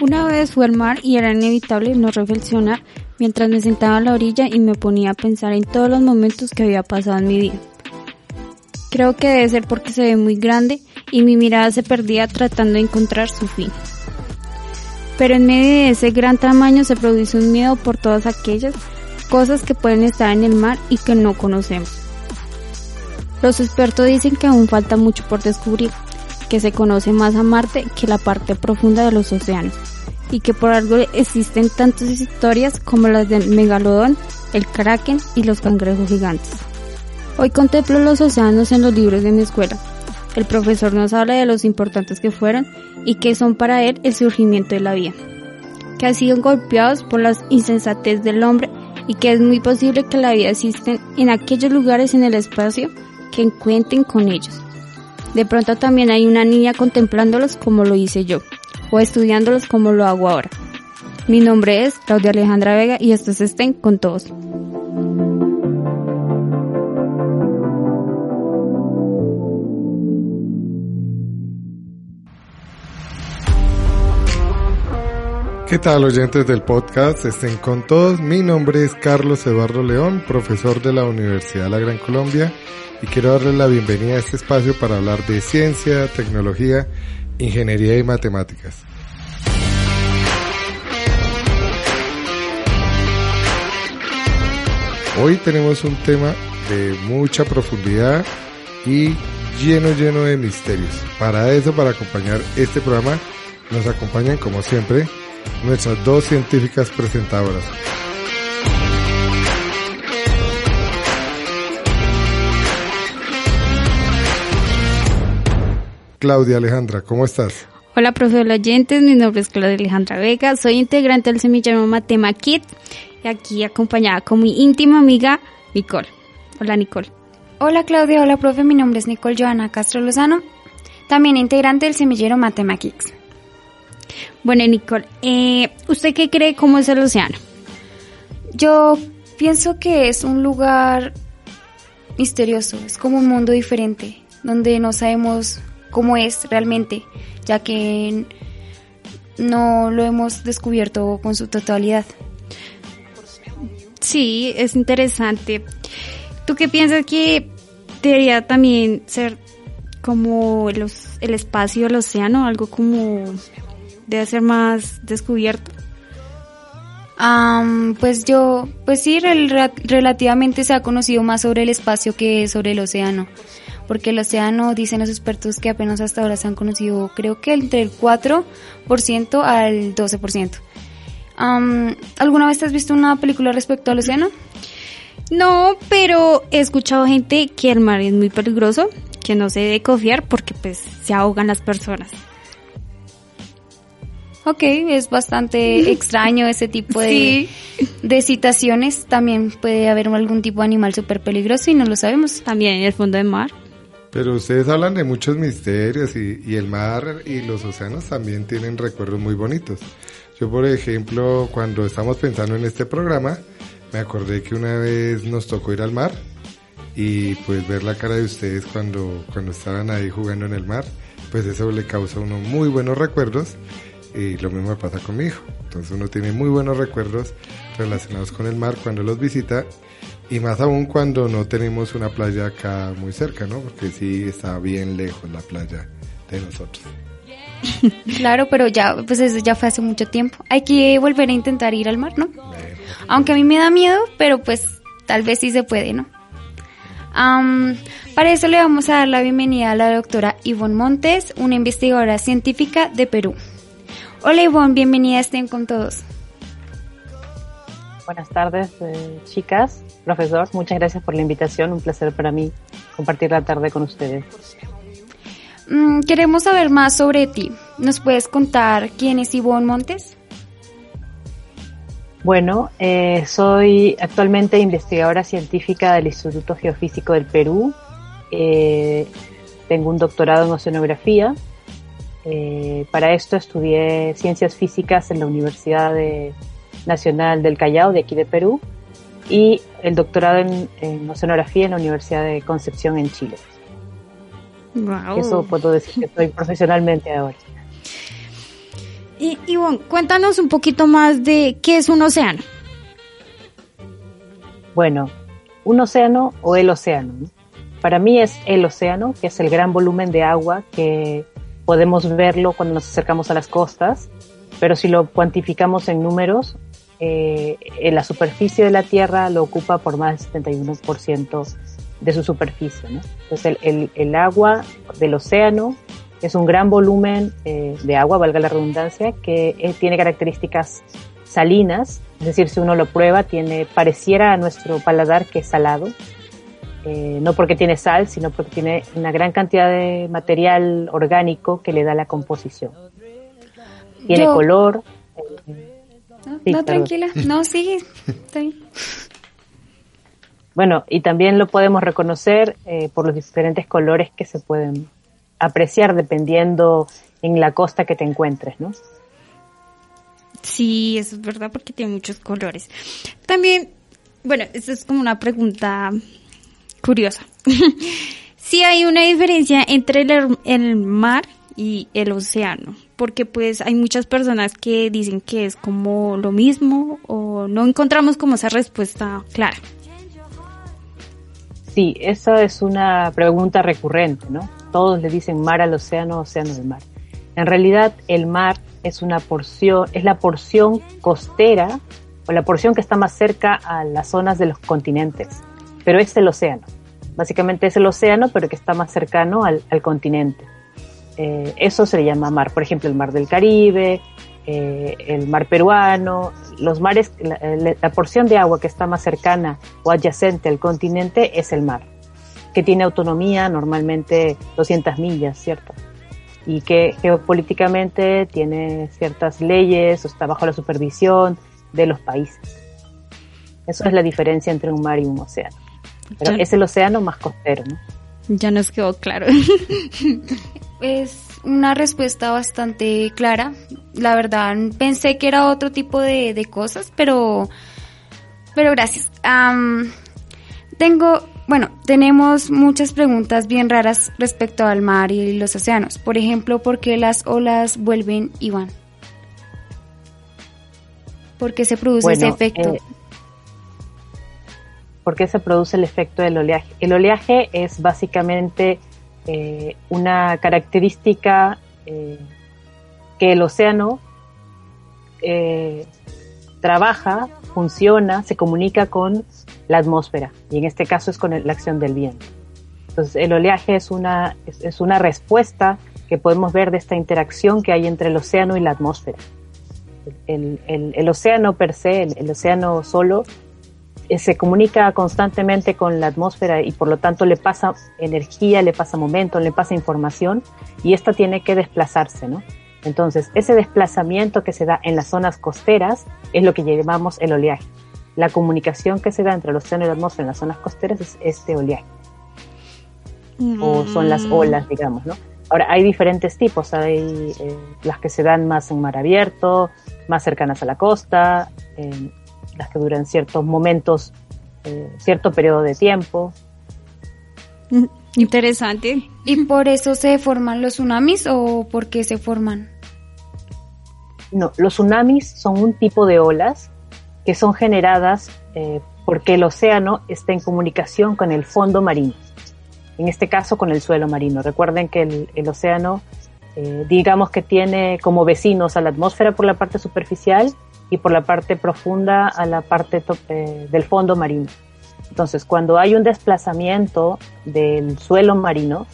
Una vez fui al mar y era inevitable no reflexionar mientras me sentaba a la orilla y me ponía a pensar en todos los momentos que había pasado en mi vida. Creo que debe ser porque se ve muy grande y mi mirada se perdía tratando de encontrar su fin. Pero en medio de ese gran tamaño se produce un miedo por todas aquellas cosas que pueden estar en el mar y que no conocemos. Los expertos dicen que aún falta mucho por descubrir, que se conoce más a Marte que la parte profunda de los océanos, y que por algo existen tantas historias como las del megalodón, el kraken y los cangrejos gigantes. Hoy contemplo los océanos en los libros de mi escuela. El profesor nos habla de los importantes que fueron y que son para él el surgimiento de la vida, que han sido golpeados por la insensatez del hombre y que es muy posible que la vida existe en aquellos lugares en el espacio que encuentren con ellos. De pronto también hay una niña contemplándolos como lo hice yo, o estudiándolos como lo hago ahora. Mi nombre es Claudia Alejandra Vega y estos estén con todos. ¿Qué tal oyentes del podcast? Estén con todos. Mi nombre es Carlos Eduardo León, profesor de la Universidad de la Gran Colombia y quiero darles la bienvenida a este espacio para hablar de ciencia, tecnología, ingeniería y matemáticas. Hoy tenemos un tema de mucha profundidad y lleno lleno de misterios. Para eso, para acompañar este programa, nos acompañan como siempre nuestras dos científicas presentadoras. Claudia Alejandra, ¿cómo estás? Hola, profesor oyentes, mi nombre es Claudia Alejandra Vega, soy integrante del semillero Matema Kit y aquí acompañada con mi íntima amiga Nicole. Hola, Nicole. Hola, Claudia. Hola, profe. Mi nombre es Nicole Joana Castro Lozano, también integrante del semillero Matema Kits. Bueno, Nicole, eh, ¿usted qué cree cómo es el océano? Yo pienso que es un lugar misterioso, es como un mundo diferente, donde no sabemos cómo es realmente, ya que no lo hemos descubierto con su totalidad. Sí, es interesante. ¿Tú qué piensas que debería también ser como los, el espacio del océano, algo como debe ser más descubierto? pues yo, pues sí, relativamente se ha conocido más sobre el espacio que sobre el océano porque el océano, dicen los expertos que apenas hasta ahora se han conocido, creo que entre el 4% al 12%. ¿Alguna vez has visto una película respecto al océano? No, pero he escuchado gente que el mar es muy peligroso, que no se debe confiar porque pues se ahogan las personas. Ok, es bastante extraño ese tipo de, de citaciones. También puede haber algún tipo de animal súper peligroso y no lo sabemos. También en el fondo del mar. Pero ustedes hablan de muchos misterios y, y, el mar y los océanos también tienen recuerdos muy bonitos. Yo, por ejemplo, cuando estamos pensando en este programa, me acordé que una vez nos tocó ir al mar y pues ver la cara de ustedes cuando, cuando estaban ahí jugando en el mar, pues eso le causa a uno muy buenos recuerdos y lo mismo me pasa con mi hijo. Entonces uno tiene muy buenos recuerdos relacionados con el mar cuando los visita y más aún cuando no tenemos una playa acá muy cerca, ¿no? Porque sí está bien lejos la playa de nosotros. Claro, pero ya, pues eso ya fue hace mucho tiempo. Hay que volver a intentar ir al mar, ¿no? Aunque a mí me da miedo, pero pues tal vez sí se puede, ¿no? para eso le vamos a dar la bienvenida a la doctora Ivonne Montes, una investigadora científica de Perú. Hola Ivonne, bienvenida, estén con todos. Buenas tardes, eh, chicas, profesor. Muchas gracias por la invitación. Un placer para mí compartir la tarde con ustedes. Mm, queremos saber más sobre ti. ¿Nos puedes contar quién es Ivonne Montes? Bueno, eh, soy actualmente investigadora científica del Instituto Geofísico del Perú. Eh, tengo un doctorado en oceanografía. Eh, para esto estudié ciencias físicas en la Universidad Nacional del Callao, de aquí de Perú, y el doctorado en, oceanografía en la Universidad de Concepción en Chile. Eso puedo decir que estoy profesionalmente ahora. Y Ivonne, cuéntanos un poquito más de qué es un océano. Bueno, un océano o el océano. Para mí es el océano, que es el gran volumen de agua que podemos verlo cuando nos acercamos a las costas, pero si lo cuantificamos en números, eh, en la superficie de la Tierra lo ocupa por más del 71% de su superficie. Entonces el, el, agua del océano es un gran volumen eh, de agua, valga la redundancia, que eh, tiene características salinas, es decir, si uno lo prueba, tiene, pareciera a nuestro paladar que es salado, eh, no porque tiene sal, sino porque tiene una gran cantidad de material orgánico que le da la composición. Tiene color. no, tranquila, no, sigue. Bueno, y también lo podemos reconocer por los diferentes colores que se pueden apreciar dependiendo en la costa que te encuentres, ¿no? Sí, eso es verdad porque tiene muchos colores. También, bueno, esto es como una pregunta curiosa. sí hay una diferencia entre el, el, mar y el océano, porque pues hay muchas personas que dicen que es como lo mismo o no encontramos como esa respuesta clara. Sí, esa es una pregunta recurrente, ¿no? todos le dicen mar al océano, océano del mar. En realidad el mar es una porción, es la porción costera o la porción que está más cerca a las zonas de los continentes, pero es el océano. Básicamente es el océano, pero que está más cercano al, continente. Eh, eso se le llama mar. Por ejemplo, el mar del Caribe, eh, el mar peruano, los mares, la porción de agua que está más cercana o adyacente al continente es el mar que tiene autonomía, normalmente 200 millas, ¿cierto? Y que geopolíticamente tiene ciertas leyes o está bajo la supervisión de los países. Eso es la diferencia entre un mar y un océano. Pero es el océano más costero, ¿no? Ya nos quedó claro. es una respuesta bastante clara. La verdad, pensé que era otro tipo de, cosas, pero, pero gracias. tengo bueno, tenemos muchas preguntas bien raras respecto al mar y los océanos. Por ejemplo, ¿por qué las olas vuelven y van? ¿Por qué se produce ese efecto? Eh, ¿Por qué se produce el efecto del oleaje? El oleaje es básicamente eh, una característica eh, que el océano trabaja, funciona, se comunica con la atmósfera y en este caso es con la acción del viento. Entonces el oleaje es una, es, una respuesta que podemos ver de esta interacción que hay entre el océano y la atmósfera. El, el, océano per se, el, océano solo, eh, se comunica constantemente con la atmósfera y por lo tanto le pasa energía, le pasa momento, le pasa información y esta tiene que desplazarse, ¿no? Entonces, ese desplazamiento que se da en las zonas costeras es lo que llamamos el oleaje. La comunicación que se da entre el océano y la atmósfera en las zonas costeras es este oleaje. O son las mm. olas, digamos, ¿no? Ahora, hay diferentes tipos. Hay eh, las que se dan más en mar abierto, más cercanas a la costa, eh, las que duran ciertos momentos, eh, cierto periodo de tiempo. Mm, interesante. ¿Y por eso se forman los tsunamis o por qué se forman? No, los tsunamis son un tipo de olas que son generadas eh, porque el océano está en comunicación con el fondo marino, en este caso con el suelo marino. Recuerden que el, océano, eh, digamos que tiene como vecinos a la atmósfera por la parte superficial y por la parte profunda a la parte eh, del fondo marino. Entonces, cuando hay un desplazamiento del suelo marino,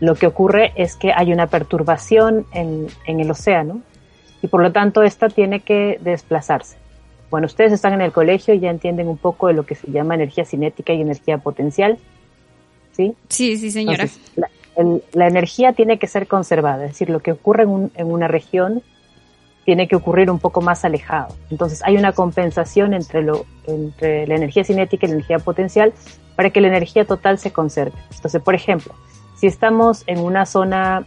lo que ocurre es que hay una perturbación en, en el océano y por lo tanto esta tiene que desplazarse. Bueno, ustedes están en el colegio y ya entienden un poco de lo que se llama energía cinética y energía potencial. ¿Sí? Sí, sí, señora. la energía tiene que ser conservada, es decir, lo que ocurre en, en, una región tiene que ocurrir un poco más alejado. Entonces hay una compensación entre, lo, entre la energía cinética y la energía potencial para que la energía total se conserve. Entonces, por ejemplo, si estamos en una zona,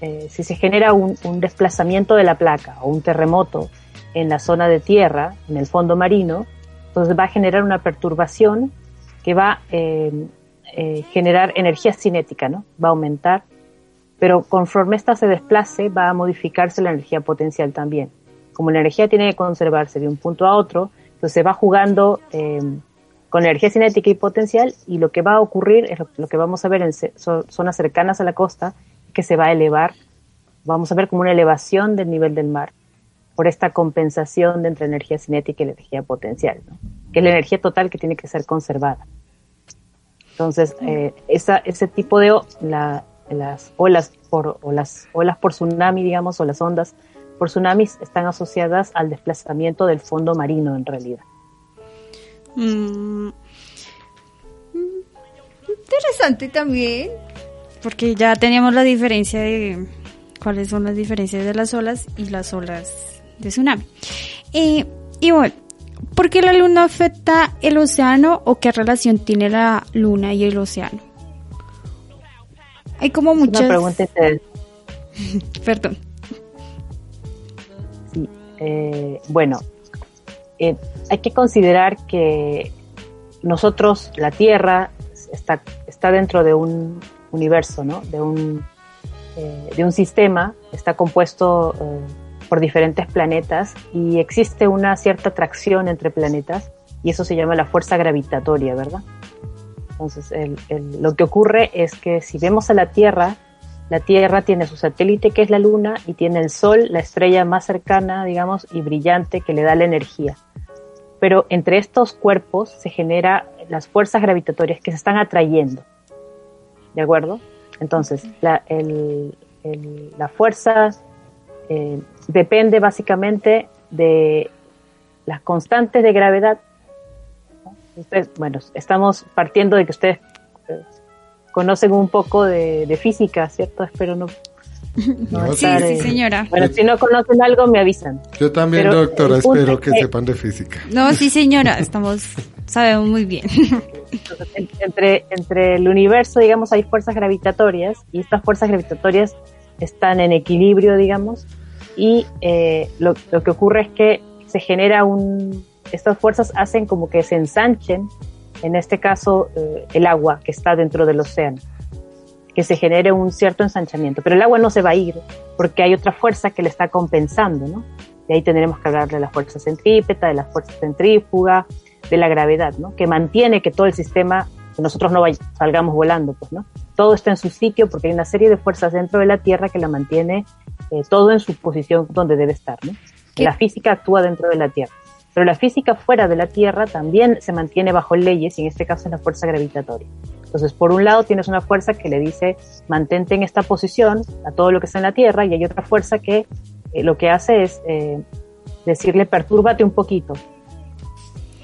eh, si se genera un, desplazamiento de la placa o un terremoto en la zona de tierra, en el fondo marino, entonces va a generar una perturbación que va a eh, eh, generar energía cinética, ¿no? Va a aumentar, pero conforme esta se desplace va a modificarse la energía potencial también. Como la energía tiene que conservarse de un punto a otro, entonces se va jugando eh, con energía cinética y potencial y lo que va a ocurrir es lo, que vamos a ver en zonas cercanas a la costa, que se va a elevar, vamos a ver como una elevación del nivel del mar por esta compensación de entre energía cinética y la energía potencial, ¿no? que es la energía total que tiene que ser conservada. Entonces, eh, esa, ese tipo de la, las olas por o las olas por tsunami, digamos, o las ondas por tsunamis están asociadas al desplazamiento del fondo marino en realidad. Mm. Interesante también, porque ya teníamos la diferencia de cuáles son las diferencias de las olas y las olas de tsunami. Eh, y bueno, ¿Por qué la luna afecta el océano o qué relación tiene la luna y el océano? Hay como muchas... Una pregunta Perdón. Sí, eh, bueno, eh, hay que considerar que nosotros, la Tierra, está, está dentro de un universo, ¿no? De un, eh, de un sistema, está compuesto por diferentes planetas y existe una cierta atracción entre planetas y eso se llama la fuerza gravitatoria, ¿verdad? Entonces, lo que ocurre es que si vemos a la Tierra, la Tierra tiene su satélite que es la Luna y tiene el Sol, la estrella más cercana, digamos, y brillante que le da la energía. Pero entre estos cuerpos se genera las fuerzas gravitatorias que se están atrayendo. ¿De acuerdo? Entonces, la, el, la fuerza eh, depende básicamente de las constantes de gravedad. Bueno, estamos partiendo de que ustedes conocen un poco de, física, ¿cierto? Espero no. sí, sí, eh, señora. Bueno, si no conocen algo, me avisan. Yo también, doctora, espero que, sepan de física. No, sí, señora, estamos, sabemos muy bien. entre, entre el universo, digamos, hay fuerzas gravitatorias y estas fuerzas gravitatorias están en equilibrio, digamos, y eh, lo, que ocurre es que se genera un... Estas fuerzas hacen como que se ensanchen, en este caso eh, el agua que está dentro del océano, que se genere un cierto ensanchamiento, pero el agua no se va a ir porque hay otra fuerza que le está compensando, ¿no? Y ahí tendremos que hablar de la fuerza centrípeta, de la fuerza centrífuga, de la gravedad, ¿no? Que mantiene que todo el sistema, que nosotros no salgamos volando, pues, ¿no? Todo está en su sitio porque hay una serie de fuerzas dentro de la Tierra que la mantiene eh, todo en su posición donde debe estar. ¿no? La física actúa dentro de la Tierra, pero la física fuera de la Tierra también se mantiene bajo leyes y en este caso es la fuerza gravitatoria. Entonces, por un lado tienes una fuerza que le dice mantente en esta posición a todo lo que está en la Tierra y hay otra fuerza que eh, lo que hace es eh, decirle pertúrbate un poquito.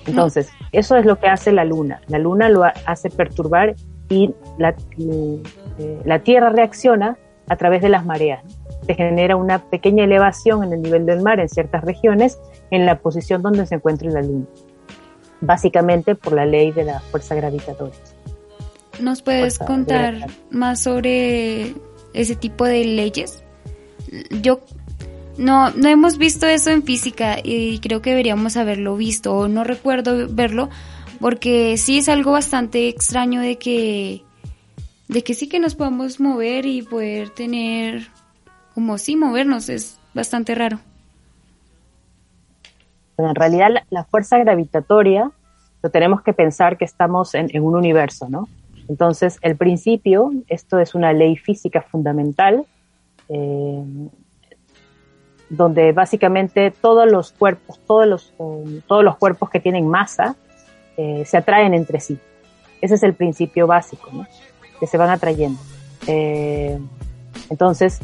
Entonces, eso es lo que hace la Luna. La Luna lo hace perturbar y la, la Tierra reacciona a través de las mareas se genera una pequeña elevación en el nivel del mar en ciertas regiones en la posición donde se encuentra la Luna, básicamente por la ley de la fuerza gravitatoria. ¿Nos puedes contar más sobre ese tipo de leyes? Yo no, no hemos visto eso en física y creo que deberíamos haberlo visto o no recuerdo verlo porque sí es algo bastante extraño de que de que sí que nos podamos mover y poder tener como sí movernos, es bastante raro. en realidad la, fuerza gravitatoria lo tenemos que pensar que estamos en, un universo, ¿no? Entonces, el principio, esto es una ley física fundamental, eh, donde básicamente todos los cuerpos, todos los, um, todos los cuerpos que tienen masa, eh, se atraen entre sí. Ese es el principio básico, ¿no? Que se van atrayendo. Eh, entonces,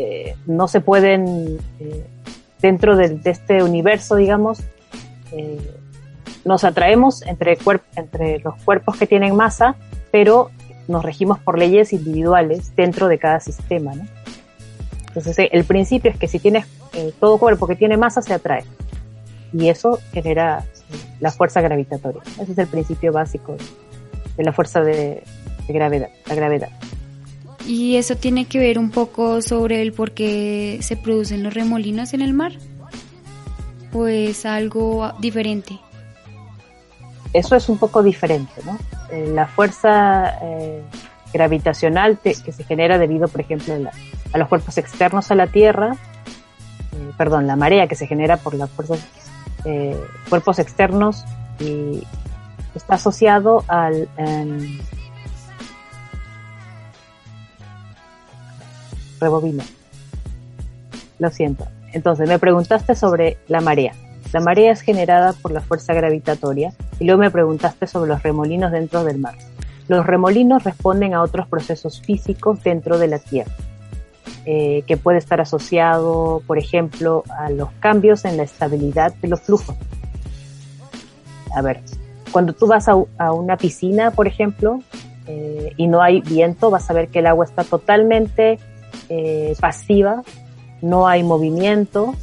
eh, no se pueden, eh, dentro de, este universo, digamos, eh, nos atraemos entre, entre los cuerpos que tienen masa, pero nos regimos por leyes individuales dentro de cada sistema. Entonces, el principio es que si tienes todo cuerpo que tiene masa se atrae. Y eso genera la fuerza gravitatoria. Ese es el principio básico de la fuerza de, gravedad, la gravedad. ¿Y eso tiene que ver un poco sobre el por qué se producen los remolinos en el mar? ¿O es algo diferente? Eso es un poco diferente, ¿no? Eh, la fuerza eh, gravitacional que se genera debido, por ejemplo, a los cuerpos externos a la Tierra, eh, perdón, la marea que se genera por las fuerzas, cuerpos externos y está asociado al... rebobino. Lo siento. Entonces, me preguntaste sobre la marea. La marea es generada por la fuerza gravitatoria y luego me preguntaste sobre los remolinos dentro del mar. Los remolinos responden a otros procesos físicos dentro de la Tierra, eh, que puede estar asociado, por ejemplo, a los cambios en la estabilidad de los flujos. A ver, cuando tú vas a, una piscina, por ejemplo, eh, y no hay viento, vas a ver que el agua está totalmente eh, pasiva, no hay movimiento.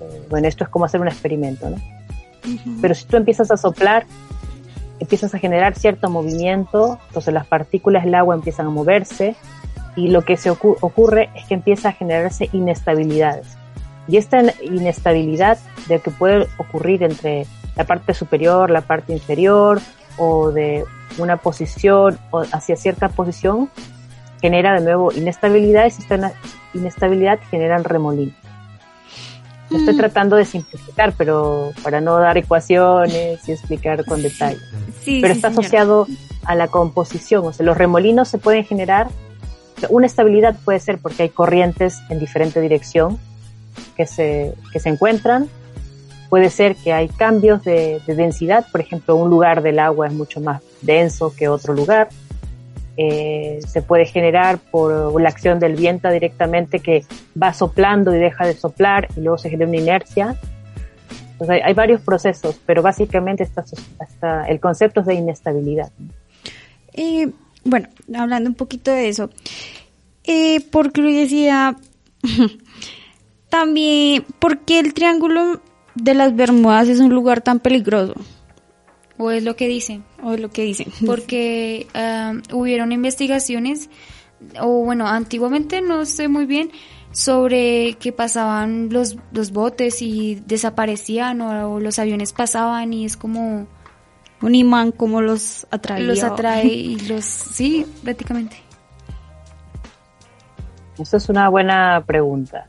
Eh, bueno, esto es como hacer un experimento, ¿no? Pero si tú empiezas a soplar, empiezas a generar cierto movimiento, entonces las partículas del agua empiezan a moverse y lo que se ocurre es que empieza a generarse inestabilidades. Y esta inestabilidad de que puede ocurrir entre la parte superior, la parte inferior o de una posición o hacia cierta posición, genera de nuevo inestabilidad y esta inestabilidad generan remolino. estoy mm. tratando de simplificar, pero para no dar ecuaciones y explicar con detalle. pero está asociado a la composición, o sea, los remolinos se pueden generar, una estabilidad puede ser porque hay corrientes en diferente dirección que se, que se encuentran, puede ser que hay cambios de, de densidad, por ejemplo, un lugar del agua es mucho más denso que otro lugar, eh, se puede generar por la acción del viento directamente que va soplando y deja de soplar y luego se genera una inercia. Hay, varios procesos, pero básicamente está, el concepto es de inestabilidad. bueno, hablando un poquito de eso, eh, por curiosidad, también, ¿por qué el Triángulo de las Bermudas es un lugar tan peligroso? O es lo que dicen. O es lo que dicen. Porque hubieron investigaciones, o bueno, antiguamente no sé muy bien, sobre que pasaban los, los botes y desaparecían o, los aviones pasaban y es como... Un imán como los atrae. Los atrae y los... Sí, prácticamente. Esa es una buena pregunta.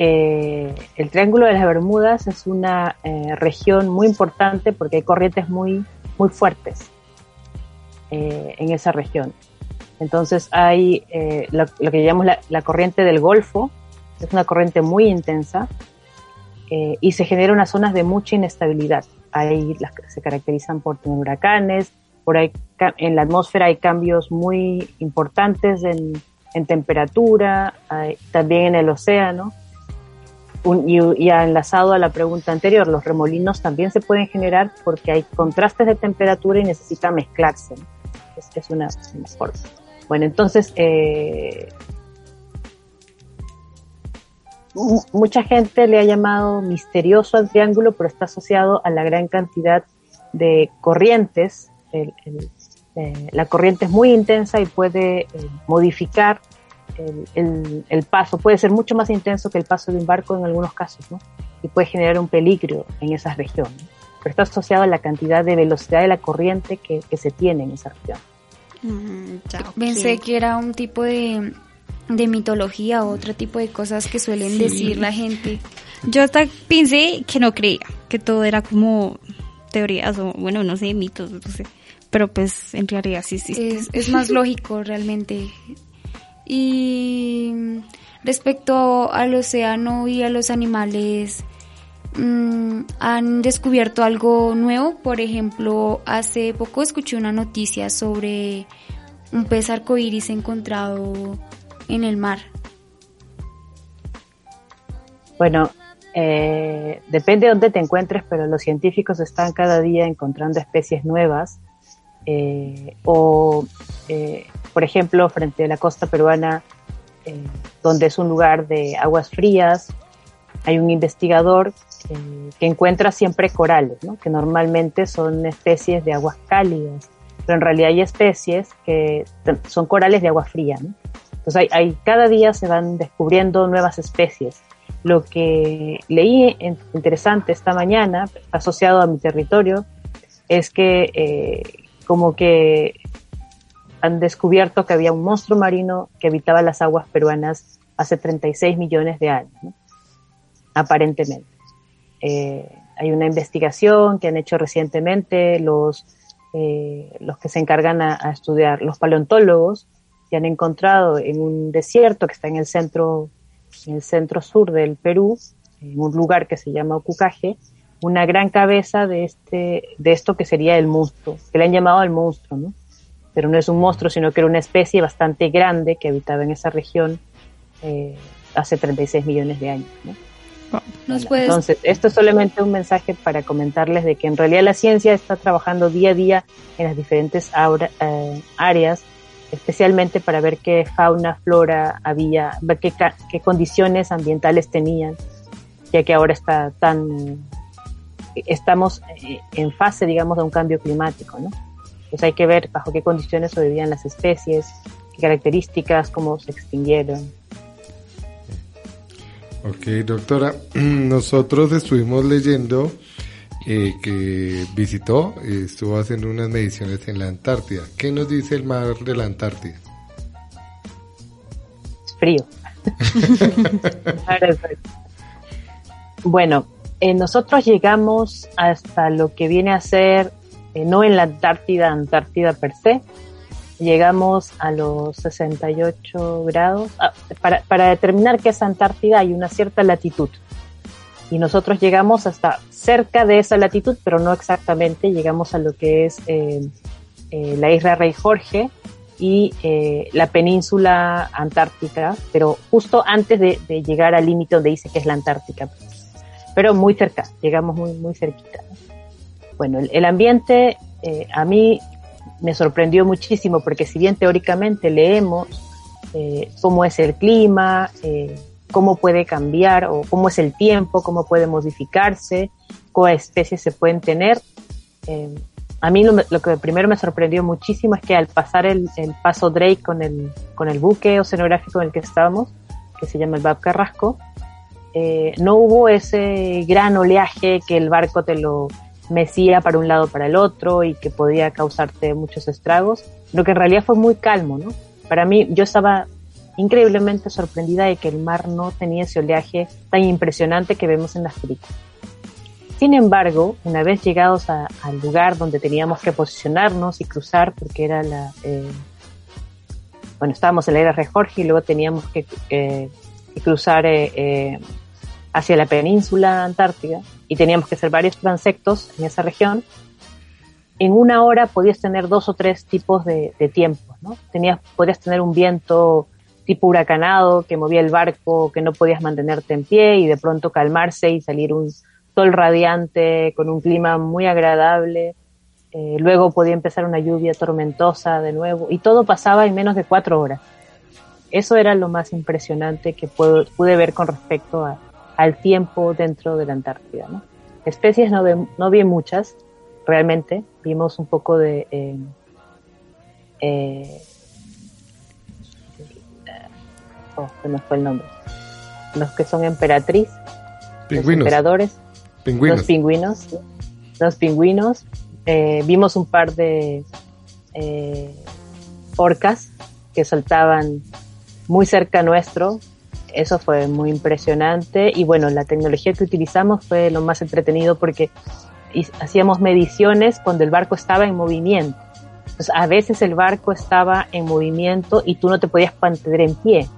Eh, el Triángulo de las Bermudas es una eh, región muy importante porque hay corrientes muy, muy fuertes eh, en esa región. Entonces hay lo, que llamamos la, corriente del Golfo, es una corriente muy intensa y se genera unas zonas de mucha inestabilidad. Ahí se caracterizan por tener huracanes, por ahí en la atmósfera hay cambios muy importantes en temperatura, también en el océano y, ha enlazado a la pregunta anterior, los remolinos también se pueden generar porque hay contrastes de temperatura y necesita mezclarse. Es una, forma. Bueno, entonces, eh, mucha gente le ha llamado misterioso al triángulo, pero está asociado a la gran cantidad de corrientes. Eh, la corriente es muy intensa y puede eh, modificar el, paso puede ser mucho más intenso que el paso de un barco en algunos casos, ¿no? Y puede generar un peligro en esas regiones. Pero está asociado a la cantidad de velocidad de la corriente que, se tiene en esa región. Mm, Pensé que era un tipo de, de mitología o otro tipo de cosas que suelen decir la gente. Yo hasta pensé que no creía, que todo era como teorías o, bueno, no sé, mitos, no sé. Pero pues en realidad sí existe. Es, es más lógico realmente y respecto al océano y a los animales, mm, han descubierto algo nuevo. Por ejemplo, hace poco escuché una noticia sobre un pez arcoíris encontrado en el mar. Bueno, eh, depende de dónde te encuentres, pero los científicos están cada día encontrando especies nuevas eh, o, eh, por ejemplo, frente a la costa peruana, eh, donde es un lugar de aguas frías, hay un investigador que encuentra siempre corales, ¿no? que normalmente son especies de aguas cálidas, pero en realidad hay especies que son corales de agua fría. ¿no? Entonces hay, hay, cada día se van descubriendo nuevas especies. Lo que leí interesante esta mañana, asociado a mi territorio, es que eh, como que han descubierto que había un monstruo marino que habitaba las aguas peruanas hace 36 millones de años, aparentemente. Eh, hay una investigación que han hecho recientemente los, eh, los que se encargan a, a, estudiar, los paleontólogos, que han encontrado en un desierto que está en el centro, en el centro sur del Perú, en un lugar que se llama Ocucaje, una gran cabeza de este, de esto que sería el monstruo, que le han llamado el monstruo, ¿no? Pero no es un monstruo, sino que era una especie bastante grande que habitaba en esa región eh, hace 36 millones de años, ¿no? ¿Nos puedes... Entonces, esto es solamente un mensaje para comentarles de que en realidad la ciencia está trabajando día a día en las diferentes aura, eh, áreas, especialmente para ver qué fauna, flora había, ver qué, qué condiciones ambientales tenían, ya que ahora está tan estamos en fase, digamos, de un cambio climático, ¿no? Pues hay que ver bajo qué condiciones sobrevivían las especies, qué características, cómo se extinguieron. Ok, doctora, nosotros estuvimos leyendo eh, que visitó, eh, estuvo haciendo unas mediciones en la Antártida. ¿Qué nos dice el mar de la Antártida? Es frío. bueno, eh, nosotros llegamos hasta lo que viene a ser, eh, no en la Antártida, Antártida per se, llegamos a los 68 grados. Ah, para, para, determinar qué es Antártida hay una cierta latitud. Y nosotros llegamos hasta cerca de esa latitud, pero no exactamente, llegamos a lo que es eh, la isla Rey Jorge y la península antártica, pero justo antes de, de llegar al límite donde dice que es la Antártica pero muy cerca, llegamos muy, muy cerquita. Bueno, el, ambiente eh, a mí me sorprendió muchísimo porque si bien teóricamente leemos eh, cómo es el clima, eh, cómo puede cambiar o cómo es el tiempo, cómo puede modificarse, qué especies se pueden tener, a mí lo, lo, que primero me sorprendió muchísimo es que al pasar el, paso Drake con el, con el buque oceanográfico en el que estábamos, que se llama el Bab Carrasco, no hubo ese gran oleaje que el barco te lo mecía para un lado para el otro y que podía causarte muchos estragos, lo que en realidad fue muy calmo, ¿no? Para mí, yo estaba increíblemente sorprendida de que el mar no tenía ese oleaje tan impresionante que vemos en las películas. Sin embargo, una vez llegados a, al lugar donde teníamos que posicionarnos y cruzar, porque era la, eh, bueno, estábamos en la era de Jorge y luego teníamos que, eh, cruzar eh, hacia la península antártica y teníamos que hacer varios transectos en esa región, en una hora podías tener dos o tres tipos de, de tiempos, ¿no? Tenías, podías tener un viento tipo huracanado que movía el barco, que no podías mantenerte en pie y de pronto calmarse y salir un sol radiante con un clima muy agradable. Eh, luego podía empezar una lluvia tormentosa de nuevo y todo pasaba en menos de cuatro horas. Eso era lo más impresionante que pude ver con respecto a, al tiempo dentro de la Antártida. ¿no? Especies no, de, no vi muchas, realmente. Vimos un poco de... Eh, eh, oh, se me fue el nombre. Los que son emperatriz, pingüinos. los emperadores, pingüinos. los pingüinos, los pingüinos. Eh, vimos un par de eh, orcas que saltaban muy cerca nuestro, eso fue muy impresionante y bueno, la tecnología que utilizamos fue lo más entretenido porque hacíamos mediciones cuando el barco estaba en movimiento. Entonces, a veces el barco estaba en movimiento y tú no te podías mantener en pie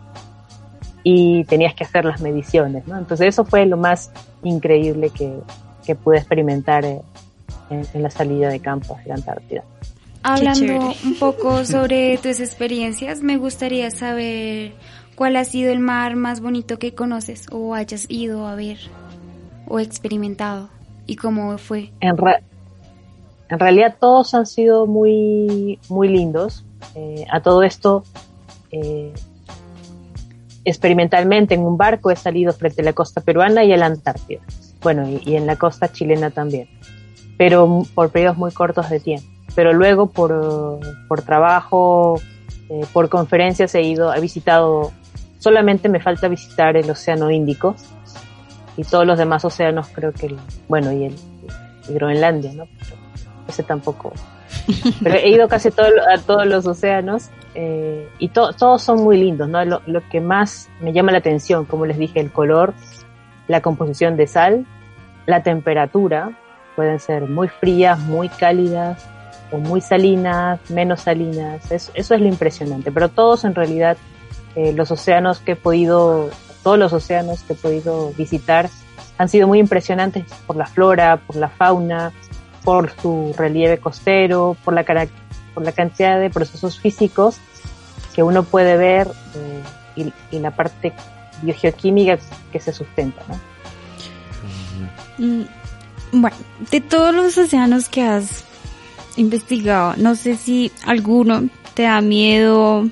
y tenías que hacer las mediciones, ¿no? Entonces eso fue lo más increíble que, que pude experimentar en, en, la salida de campo hacia la Antártida. Hablando un poco sobre tus experiencias, me gustaría saber ¿Cuál ha sido el mar más bonito que conoces o hayas ido a ver o experimentado? ¿Y cómo fue? En, re en realidad todos han sido muy, muy lindos. Eh, a todo esto, eh, experimentalmente en un barco he salido frente a la costa peruana y a la Antártida. Bueno, y, en la costa chilena también, pero por periodos muy cortos de tiempo. Pero luego por, por trabajo, eh, por conferencias he ido, he visitado, solamente me falta visitar el Océano Índico y todos los demás océanos creo que, bueno, y el Groenlandia, ¿no? ese tampoco. Pero he ido casi todo, a todos los océanos eh, y todos son muy lindos, ¿no? Lo, que más me llama la atención, como les dije, el color, la composición de sal, la temperatura, pueden ser muy frías, muy cálidas o muy salinas, menos salinas, eso, es lo impresionante, pero todos en realidad, eh, los océanos que he podido, todos los océanos que he podido visitar han sido muy impresionantes por la flora, por la fauna, por su relieve costero, por la, por la cantidad de procesos físicos que uno puede ver eh, y, la parte biogeoquímica que se sustenta. Mm, bueno, de todos los océanos que has investigado, no sé si alguno te da miedo,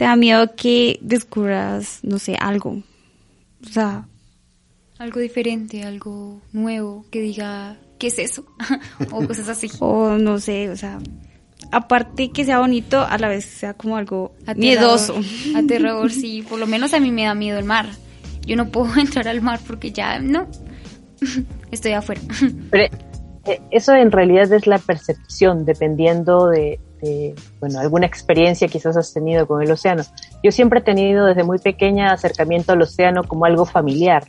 te da miedo que descubras, no sé, algo. O sea, algo diferente, algo nuevo, que diga, ¿qué es eso? o cosas así. O no sé, o sea, aparte que sea bonito, a la vez sea como algo miedoso. Aterrador, sí. Por lo menos a mí me da miedo el mar. Yo no puedo entrar al mar porque ya no. Estoy afuera. Pero eh, eso en realidad es la percepción, dependiendo de, de, bueno, alguna experiencia quizás has tenido con el océano. Yo siempre he tenido desde muy pequeña acercamiento al océano como algo familiar.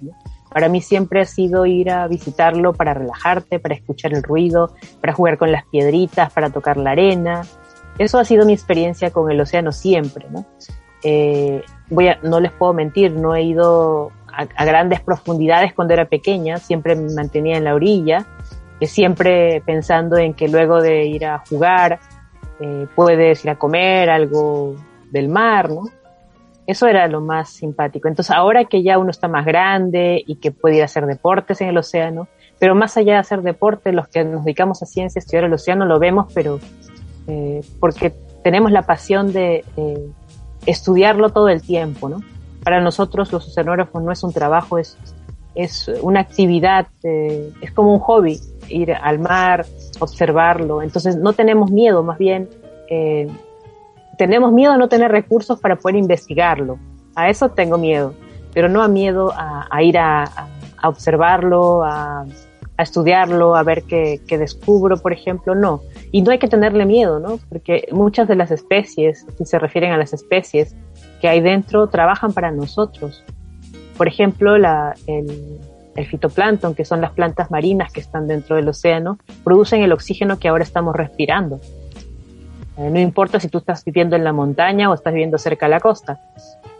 Para mí siempre ha sido ir a visitarlo para relajarte, para escuchar el ruido, para jugar con las piedritas, para tocar la arena. Eso ha sido mi experiencia con el océano siempre, ¿no? Eh, voy a, no les puedo mentir, no he ido a, grandes profundidades cuando era pequeña, siempre me mantenía en la orilla, eh, siempre pensando en que luego de ir a jugar eh, puedes ir a comer algo del mar, ¿no? Eso era lo más simpático. Entonces, ahora que ya uno está más grande y que puede ir a hacer deportes en el océano, pero más allá de hacer deporte, los que nos dedicamos a ciencia, estudiar el océano, lo vemos, pero eh, porque tenemos la pasión de estudiarlo todo el tiempo, ¿no? Para nosotros los oceanógrafos no es un trabajo, es, es una actividad, eh, es como un hobby, ir al mar, observarlo. Entonces no tenemos miedo, más bien eh, tenemos miedo a no tener recursos para poder investigarlo. A eso tengo miedo, pero no a miedo a, ir a, observarlo, a, estudiarlo, a ver qué, descubro, por ejemplo, no. Y no hay que tenerle miedo, ¿no? Porque muchas de las especies, si se refieren a las especies que hay dentro, trabajan para nosotros. Por ejemplo, la, el, el fitoplancton, que son las plantas marinas que están dentro del océano, producen el oxígeno que ahora estamos respirando. Eh, no importa si tú estás viviendo en la montaña o estás viviendo cerca de la costa.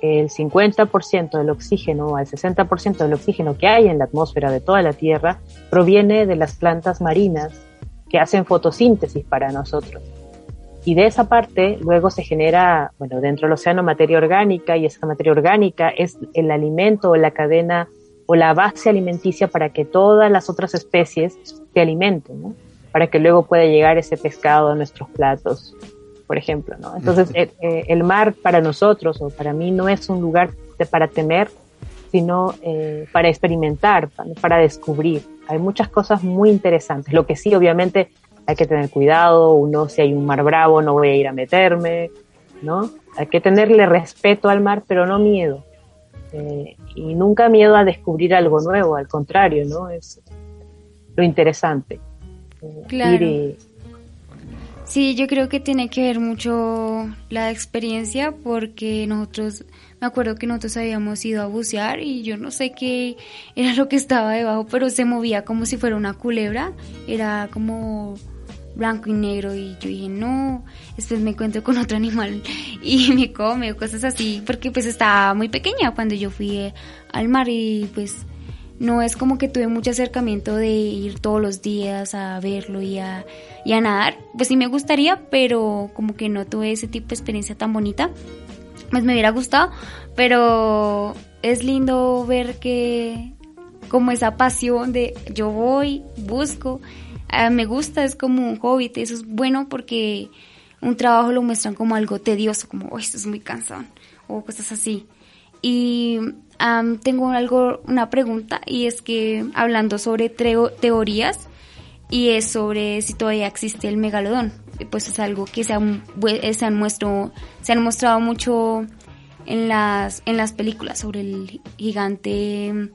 El 50% del oxígeno o el 60% del oxígeno que hay en la atmósfera de toda la Tierra proviene de las plantas marinas que hacen fotosíntesis para nosotros. Y de esa parte luego se genera, bueno, dentro del océano materia orgánica y esa materia orgánica es el alimento o la cadena o la base alimenticia para que todas las otras especies se alimenten, ¿no? para que luego pueda llegar ese pescado a nuestros platos, por ejemplo. ¿no? Entonces, eh, eh, el, mar para nosotros o para mí no es un lugar para temer, sino eh, para experimentar, para, descubrir. Hay muchas cosas muy interesantes. Lo que sí, obviamente, hay que tener cuidado. Uno, si hay un mar bravo, no voy a ir a meterme, ¿no? Hay que tenerle respeto al mar, pero no miedo. Y nunca miedo a descubrir algo nuevo, al contrario, ¿no? Es lo interesante. Claro. Sí, yo creo que tiene que ver mucho la experiencia porque nosotros, me acuerdo que nosotros habíamos ido a bucear y yo no sé qué era lo que estaba debajo, pero se movía como si fuera una culebra, era como blanco y negro y yo dije, no, después me encuentro con otro animal y me come o cosas así, porque pues estaba muy pequeña cuando yo fui al mar y pues no es como que tuve mucho acercamiento de ir todos los días a verlo y a, y a nadar. Pues sí me gustaría, pero como que no tuve ese tipo de experiencia tan bonita. Pues me hubiera gustado, pero es lindo ver que como esa pasión de yo voy, busco, ah, me gusta, es como un hobby, eso es bueno porque un trabajo lo muestran como algo tedioso, como, oh, esto es muy cansado, o cosas así. Y tengo algo, una pregunta, y es que hablando sobre teorías, y es sobre si todavía existe el megalodón. Pues es algo que se han, se han, se han mostrado mucho en las, en las películas sobre el gigante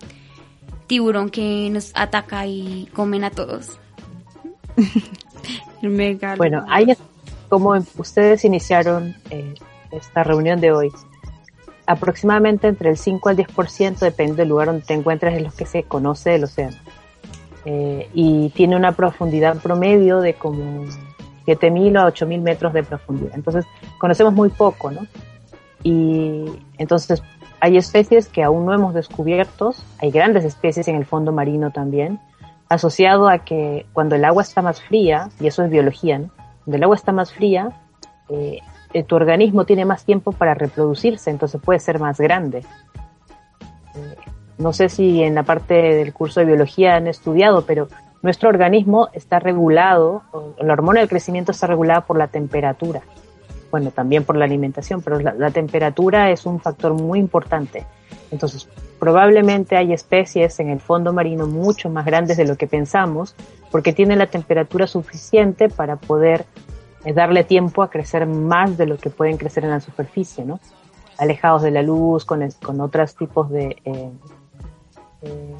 tiburón que nos ataca y comen a todos. Bueno, hay como ustedes iniciaron eh, esta reunión de hoy, aproximadamente entre el 5 al 10%, depende del lugar donde te encuentres, es lo que se conoce del océano. Eh, y tiene una profundidad promedio de como 7.000 a 8.000 metros de profundidad. Entonces, conocemos muy poco, ¿no? Y entonces hay especies que aún no hemos descubierto, hay grandes especies en el fondo marino también, asociado a que cuando el agua está más fría, y eso es biología, ¿no? Cuando el agua está más fría, eh, eh, tu organismo tiene más tiempo para reproducirse, entonces puede ser más grande. Eh, no sé si en la parte del curso de biología han estudiado, pero nuestro organismo está regulado, la hormona del crecimiento está regulada por la temperatura. Bueno, también por la alimentación, pero la, temperatura es un factor muy importante. Entonces, probablemente hay especies en el fondo marino mucho más grandes de lo que pensamos, porque tienen la temperatura suficiente para poder eh, darle tiempo a crecer más de lo que pueden crecer en la superficie, ¿no? Alejados de la luz, con, con otros tipos de eh, eh,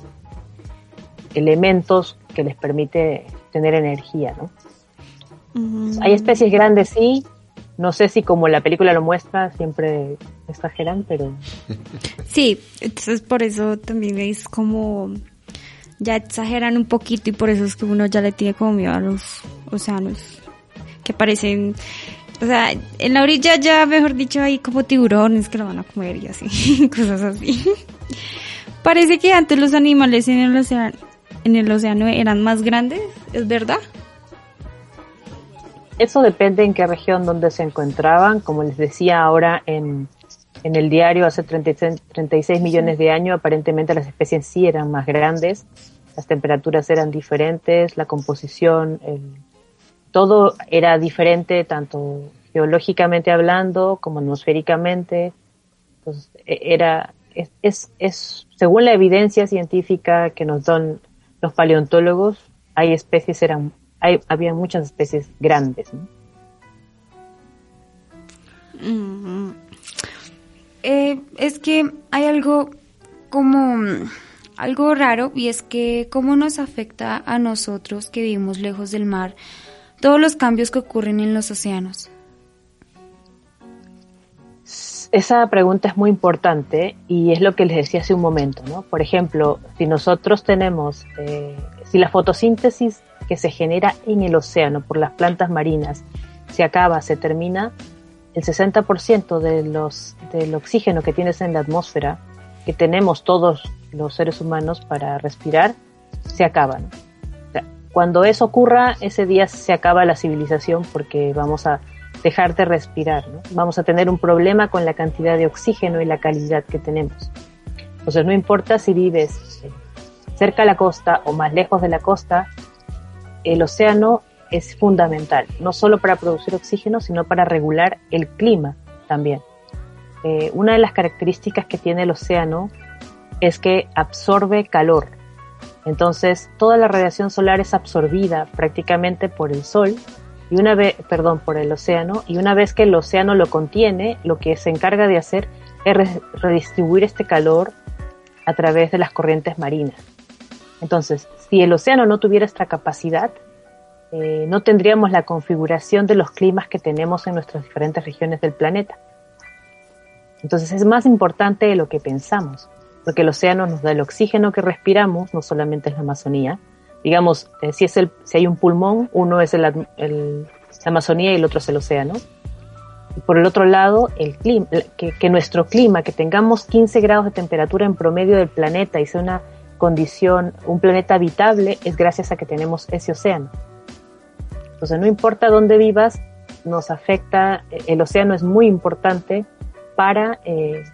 elementos que les permite tener energía, ¿no? Hay especies grandes, sí. No sé si como la película lo muestra, siempre exageran, pero... Sí, entonces por eso también es como... Ya exageran un poquito y por eso es que uno ya le tiene como miedo a los océanos que parecen... O sea, en la orilla ya, mejor dicho, hay como tiburones que lo van a comer y así, cosas así. Parece que antes los animales en el océano, en el océano eran más grandes, ¿es verdad? Eso depende en qué región donde se encontraban. Como les decía ahora en, en el diario, hace 36, 36 millones de años, aparentemente las especies sí eran más grandes, las temperaturas eran diferentes, la composición, todo era diferente, tanto geológicamente hablando como atmosféricamente. Entonces, e, era, es, es, según la evidencia científica que nos dan los paleontólogos, hay especies, eran, hay, había muchas especies grandes. Eh, es que hay algo como algo raro y es que cómo nos afecta a nosotros que vivimos lejos del mar todos los cambios que ocurren en los océanos. esa pregunta es muy importante y es lo que les decía hace un momento, ¿no? Por ejemplo, si nosotros tenemos, eh, si la fotosíntesis que se genera en el océano por las plantas marinas se acaba, se termina, el 60% de los, del oxígeno que tienes en la atmósfera, que tenemos todos los seres humanos para respirar, se acaban. cuando eso ocurra, ese día se acaba la civilización porque vamos a dejar de respirar. Vamos a tener un problema con la cantidad de oxígeno y la calidad que tenemos. Entonces, no importa si vives eh, cerca de la costa o más lejos de la costa, el océano es fundamental, no solo para producir oxígeno, sino para regular el clima también. Eh, una de las características que tiene el océano es que absorbe calor. Entonces, toda la radiación solar es absorbida prácticamente por el sol y una vez, perdón, por el océano, y una vez que el océano lo contiene, lo que se encarga de hacer es redistribuir este calor a través de las corrientes marinas. Entonces, si el océano no tuviera esta capacidad, eh, no tendríamos la configuración de los climas que tenemos en nuestras diferentes regiones del planeta. Entonces es más importante de lo que pensamos, porque el océano nos da el oxígeno que respiramos, no solamente en la Amazonía, digamos, eh, si, es el, si hay un pulmón, uno es el, la Amazonía y el otro es el océano. Y por el otro lado, el clima, que, que, nuestro clima, que tengamos 15 grados de temperatura en promedio del planeta y sea una condición, un planeta habitable, es gracias a que tenemos ese océano. Entonces, no importa dónde vivas, nos afecta, eh, el océano es muy importante para, eh,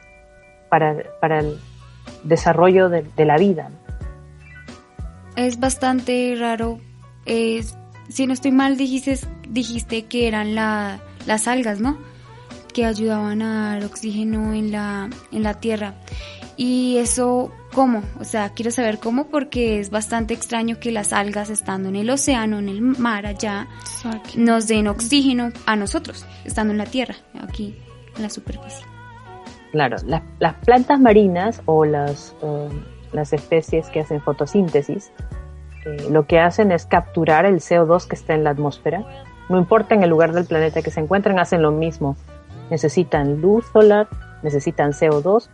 para, para el desarrollo de, la vida. Es bastante raro si no estoy mal, dijiste, dijiste que eran la, las algas, ¿no? Que ayudaban a dar oxígeno en la, en la tierra. Y eso, ¿cómo? O sea, quiero saber cómo porque es bastante extraño que las algas estando en el océano, en el mar allá, nos den oxígeno a nosotros, estando en la tierra, aquí en la superficie. Claro, las plantas marinas o las, eh, las especies que hacen fotosíntesis, eh, lo que hacen es capturar el CO2 que está en la atmósfera. No importa en el lugar del planeta que se encuentren, hacen lo mismo. Necesitan luz solar, necesitan CO2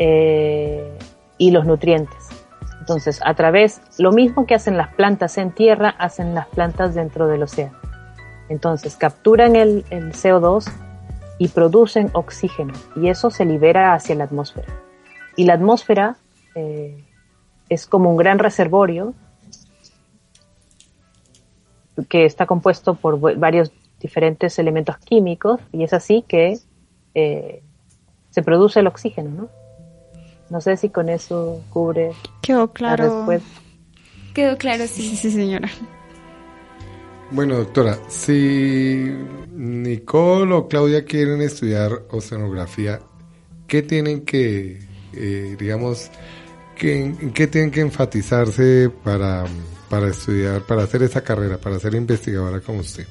eh, y los nutrientes. Entonces, a través, lo mismo que hacen las plantas en tierra, hacen las plantas dentro del océano. Entonces, capturan el, CO2 y producen oxígeno y eso se libera hacia la atmósfera. Y la atmósfera eh, es como un gran reservorio que está compuesto por varios diferentes elementos químicos y es así que eh, se produce el oxígeno, ¿no? No sé si con eso cubre. Quedó claro. Quedó claro, sí. Sí, señora. Bueno, doctora, si Nicole o Claudia quieren estudiar oceanografía, ¿qué tienen que, eh, digamos, qué, qué tienen que enfatizarse para, para estudiar, para hacer esa carrera, para ser investigadora como usted?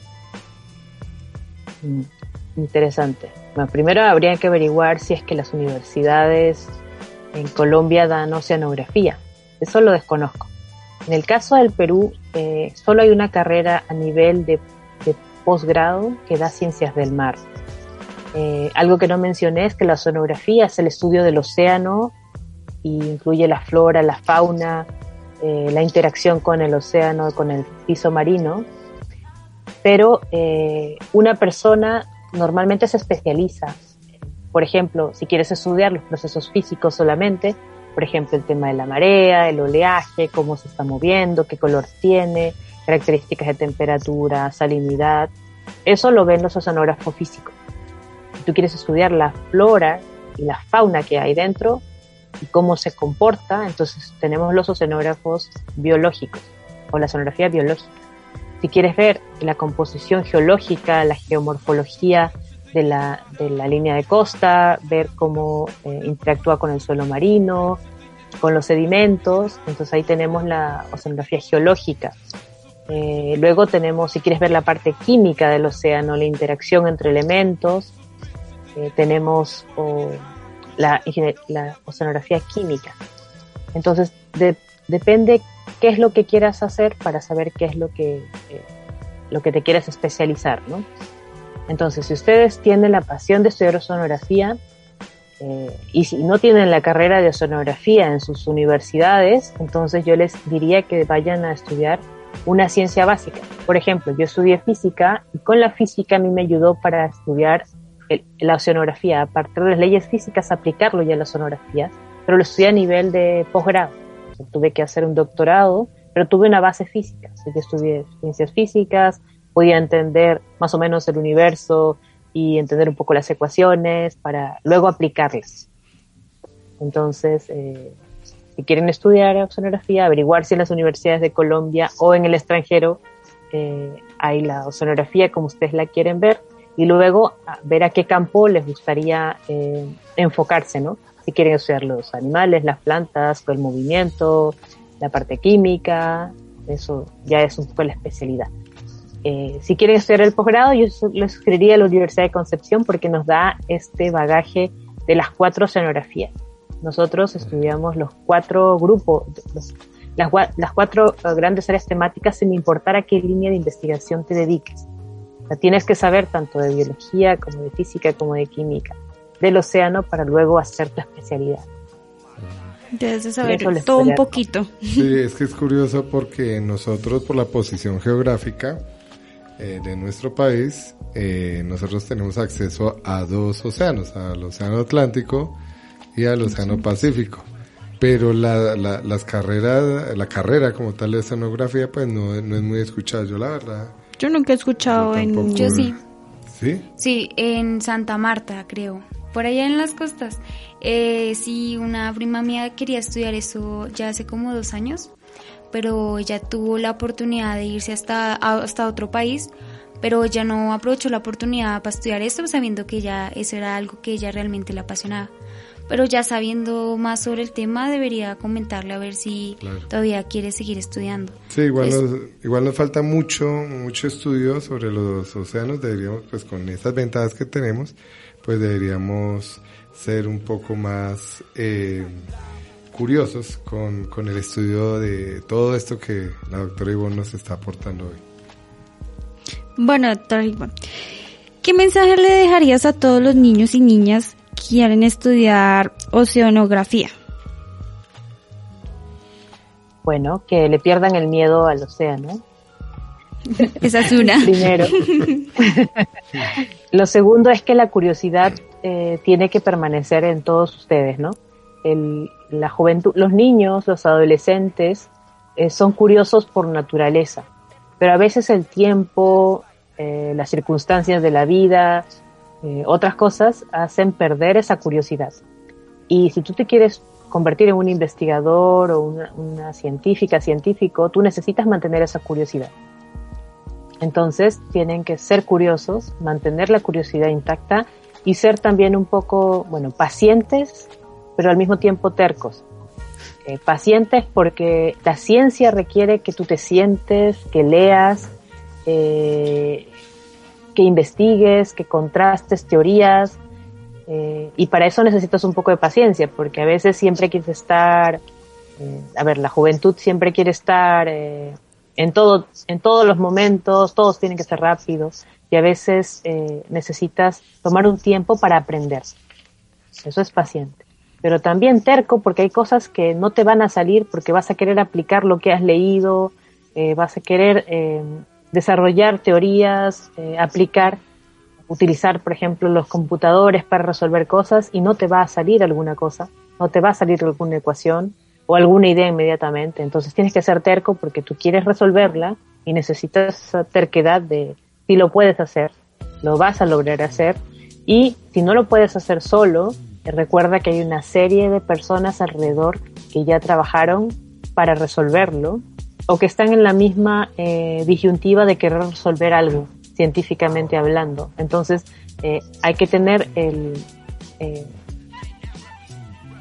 Mm, interesante. Bueno, primero habría que averiguar si es que las universidades en Colombia dan oceanografía. Eso lo desconozco. En el caso del Perú, eh, solo hay una carrera a nivel de, posgrado que da ciencias del mar. Eh, algo que no mencioné es que la oceanografía es el estudio del océano y incluye la flora, la fauna, eh, la interacción con el océano, con el piso marino. Pero una persona normalmente se especializa por ejemplo, si quieres estudiar los procesos físicos solamente, por ejemplo, el tema de la marea, el oleaje, cómo se está moviendo, qué color tiene, características de temperatura, salinidad, eso lo ven los oceanógrafos físicos. Si tú quieres estudiar la flora y la fauna que hay dentro y cómo se comporta, entonces tenemos los oceanógrafos biológicos o la oceanografía biológica. Si quieres ver la composición geológica, la geomorfología de la, de la línea de costa, ver cómo eh, interactúa con el suelo marino, con los sedimentos. Entonces ahí tenemos la oceanografía geológica. Eh, luego tenemos, si quieres ver la parte química del océano, la interacción entre elementos, eh, tenemos la, oceanografía química. Entonces depende qué es lo que quieras hacer para saber qué es lo que, lo que te quieras especializar, ¿no? Entonces, si ustedes tienen la pasión de estudiar sonografía eh, y si no tienen la carrera de sonografía en sus universidades, entonces yo les diría que vayan a estudiar una ciencia básica. Por ejemplo, yo estudié física y con la física a mí me ayudó para estudiar la oceanografía, a partir de las leyes físicas aplicarlo ya a las sonografías, pero lo estudié a nivel de posgrado. tuve que hacer un doctorado, pero tuve una base física. Así que estudié ciencias físicas, podía entender más o menos el universo y entender un poco las ecuaciones para luego aplicarlas. Entonces, eh, si quieren estudiar oceanografía, averiguar si en las universidades de Colombia o en el extranjero eh, hay la oceanografía como ustedes la quieren ver y luego ver a qué campo les gustaría eh, enfocarse, ¿no? Si quieren estudiar los animales, las plantas, el movimiento, la parte química, eso ya es un poco la especialidad. Eh, si quieren estudiar el posgrado, yo les sugeriría la Universidad de Concepción porque nos da este bagaje de las cuatro oceanografías. Nosotros estudiamos los cuatro grupos, las, las, cuatro eh, grandes áreas temáticas sin importar a qué línea de investigación te dediques. O tienes que saber tanto de biología como de física como de química del océano para luego hacer tu especialidad. Debes saber todo un poquito. Sí, es que es curioso porque nosotros por la posición geográfica eh, de nuestro país, eh, nosotros tenemos acceso a dos océanos, al Océano Atlántico y al Océano Pacífico. Pero la, la, las carreras, la carrera como tal de oceanografía, pues no, no es muy escuchada, yo la verdad. Yo nunca he escuchado en... Yo sí. ¿Sí? Sí, en Santa Marta, creo. Por allá en las costas. Eh, sí, una prima mía quería estudiar eso ya hace como dos años pero ella tuvo la oportunidad de irse hasta, hasta otro país, pero ella no aprovechó la oportunidad para estudiar esto sabiendo que ya eso era algo que ella realmente le apasionaba. Pero ya sabiendo más sobre el tema debería comentarle a ver si todavía quiere seguir estudiando. Sí, igual, nos, igual nos falta mucho, mucho estudio sobre los océanos, deberíamos, pues con estas ventajas que tenemos, pues deberíamos ser un poco más eh, curiosos con, con el estudio de todo esto que la doctora Ivonne nos está aportando hoy. Bueno, doctora Ivonne, ¿qué mensaje le dejarías a todos los niños y niñas que quieren estudiar oceanografía? Bueno, que le pierdan el miedo al océano. Esa es una. Primero. Lo segundo es que la curiosidad eh, tiene que permanecer en todos ustedes, ¿no? El, la juventud, los niños, los adolescentes eh, son curiosos por naturaleza, pero a veces el tiempo, eh, las circunstancias de la vida, otras cosas hacen perder esa curiosidad. Y si tú te quieres convertir en un investigador o una científica, científico, tú necesitas mantener esa curiosidad. Entonces tienen que ser curiosos, mantener la curiosidad intacta y ser también un poco, bueno, pacientes, pero al mismo tiempo tercos. Eh, pacientes porque la ciencia requiere que tú te sientes, que leas, eh, que investigues, que contrastes teorías, eh, y para eso necesitas un poco de paciencia, porque a veces siempre quieres estar, a ver, la juventud siempre quiere estar en todo, en todos los momentos, todos tienen que ser rápidos y a veces eh, necesitas tomar un tiempo para aprender. Eso es paciente. Pero también terco porque hay cosas que no te van a salir porque vas a querer aplicar lo que has leído, eh, vas a querer eh, desarrollar teorías, aplicar, utilizar, por ejemplo, los computadores para resolver cosas y no te va a salir alguna cosa, no te va a salir alguna ecuación o alguna idea inmediatamente. Entonces tienes que ser terco porque tú quieres resolverla y necesitas esa terquedad de si lo puedes hacer, lo vas a lograr hacer y si no lo puedes hacer solo, recuerda que hay una serie de personas alrededor que ya trabajaron para resolverlo o que están en la misma eh, disyuntiva de querer resolver algo científicamente hablando. Entonces eh, hay que tener el, eh,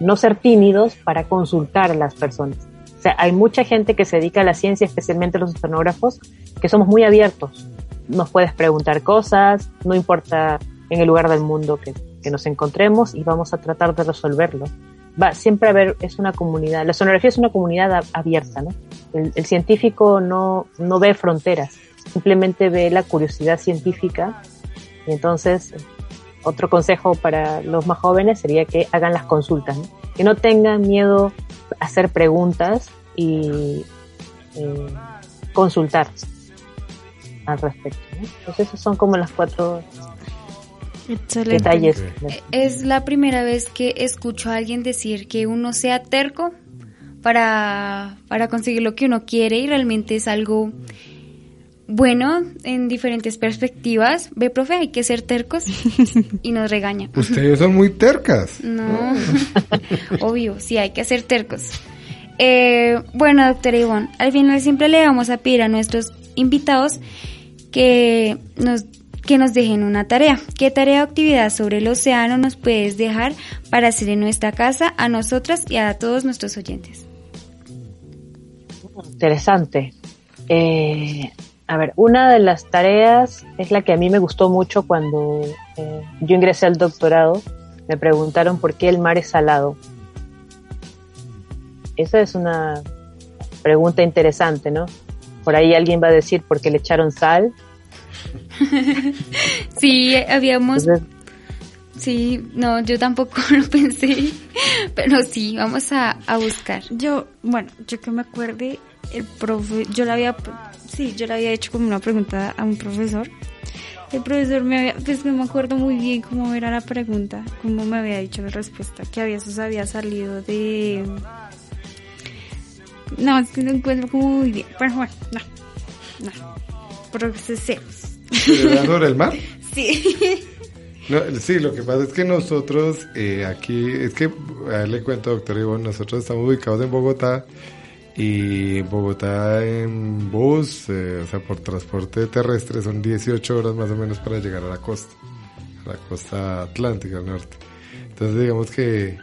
no ser tímidos para consultar a las personas. O sea, hay mucha gente que se dedica a la ciencia, especialmente los oceanógrafos, que somos muy abiertos. Nos puedes preguntar cosas, no importa en el lugar del mundo que, nos encontremos y vamos a tratar de resolverlo. Va siempre a haber, es una comunidad, la oceanografía es una comunidad abierta, ¿no? El, científico no, no ve fronteras, simplemente ve la curiosidad científica y entonces otro consejo para los más jóvenes sería que hagan las consultas, que no tengan miedo a hacer preguntas y eh, consultar al respecto. Entonces esos son como los cuatro detalles. Es la primera vez que escucho a alguien decir que uno sea terco para, para conseguir lo que uno quiere y realmente es algo bueno en diferentes perspectivas. Ve, profe, hay que ser tercos y nos regaña. Ustedes son muy tercas. No, obvio, sí, hay que ser tercos. Eh, bueno, doctora Ivonne, al final siempre le vamos a pedir a nuestros invitados que nos, que nos dejen una tarea. ¿Qué tarea o actividad sobre el océano nos puedes dejar para hacer en nuestra casa a nosotras y a todos nuestros oyentes? Interesante. Eh, a ver, una de las tareas es la que a mí me gustó mucho cuando eh, yo ingresé al doctorado. Me preguntaron por qué el mar es salado. Esa es una pregunta interesante, ¿no? Por ahí alguien va a decir por qué le echaron sal. sí, habíamos... Sí, no, yo tampoco lo pensé, pero sí, vamos a, a buscar. Yo, bueno, yo que me acuerde, el profe, yo le había, sí, yo le había hecho como una pregunta a un profesor. El profesor me había, pues no me acuerdo muy bien cómo era la pregunta, cómo me había dicho la respuesta, que había, eso había salido de... No, es que no encuentro como muy bien, pero bueno, no, no, procesemos. Sobre el mar? Sí. No, sí, lo que pasa es que nosotros eh, aquí, es que, a ver, le cuento, doctor Ivonne, nosotros estamos ubicados en Bogotá Y en Bogotá en bus, eh, o sea, por transporte terrestre son 18 horas más o menos para llegar a la costa, a la costa atlántica al norte. Entonces digamos que,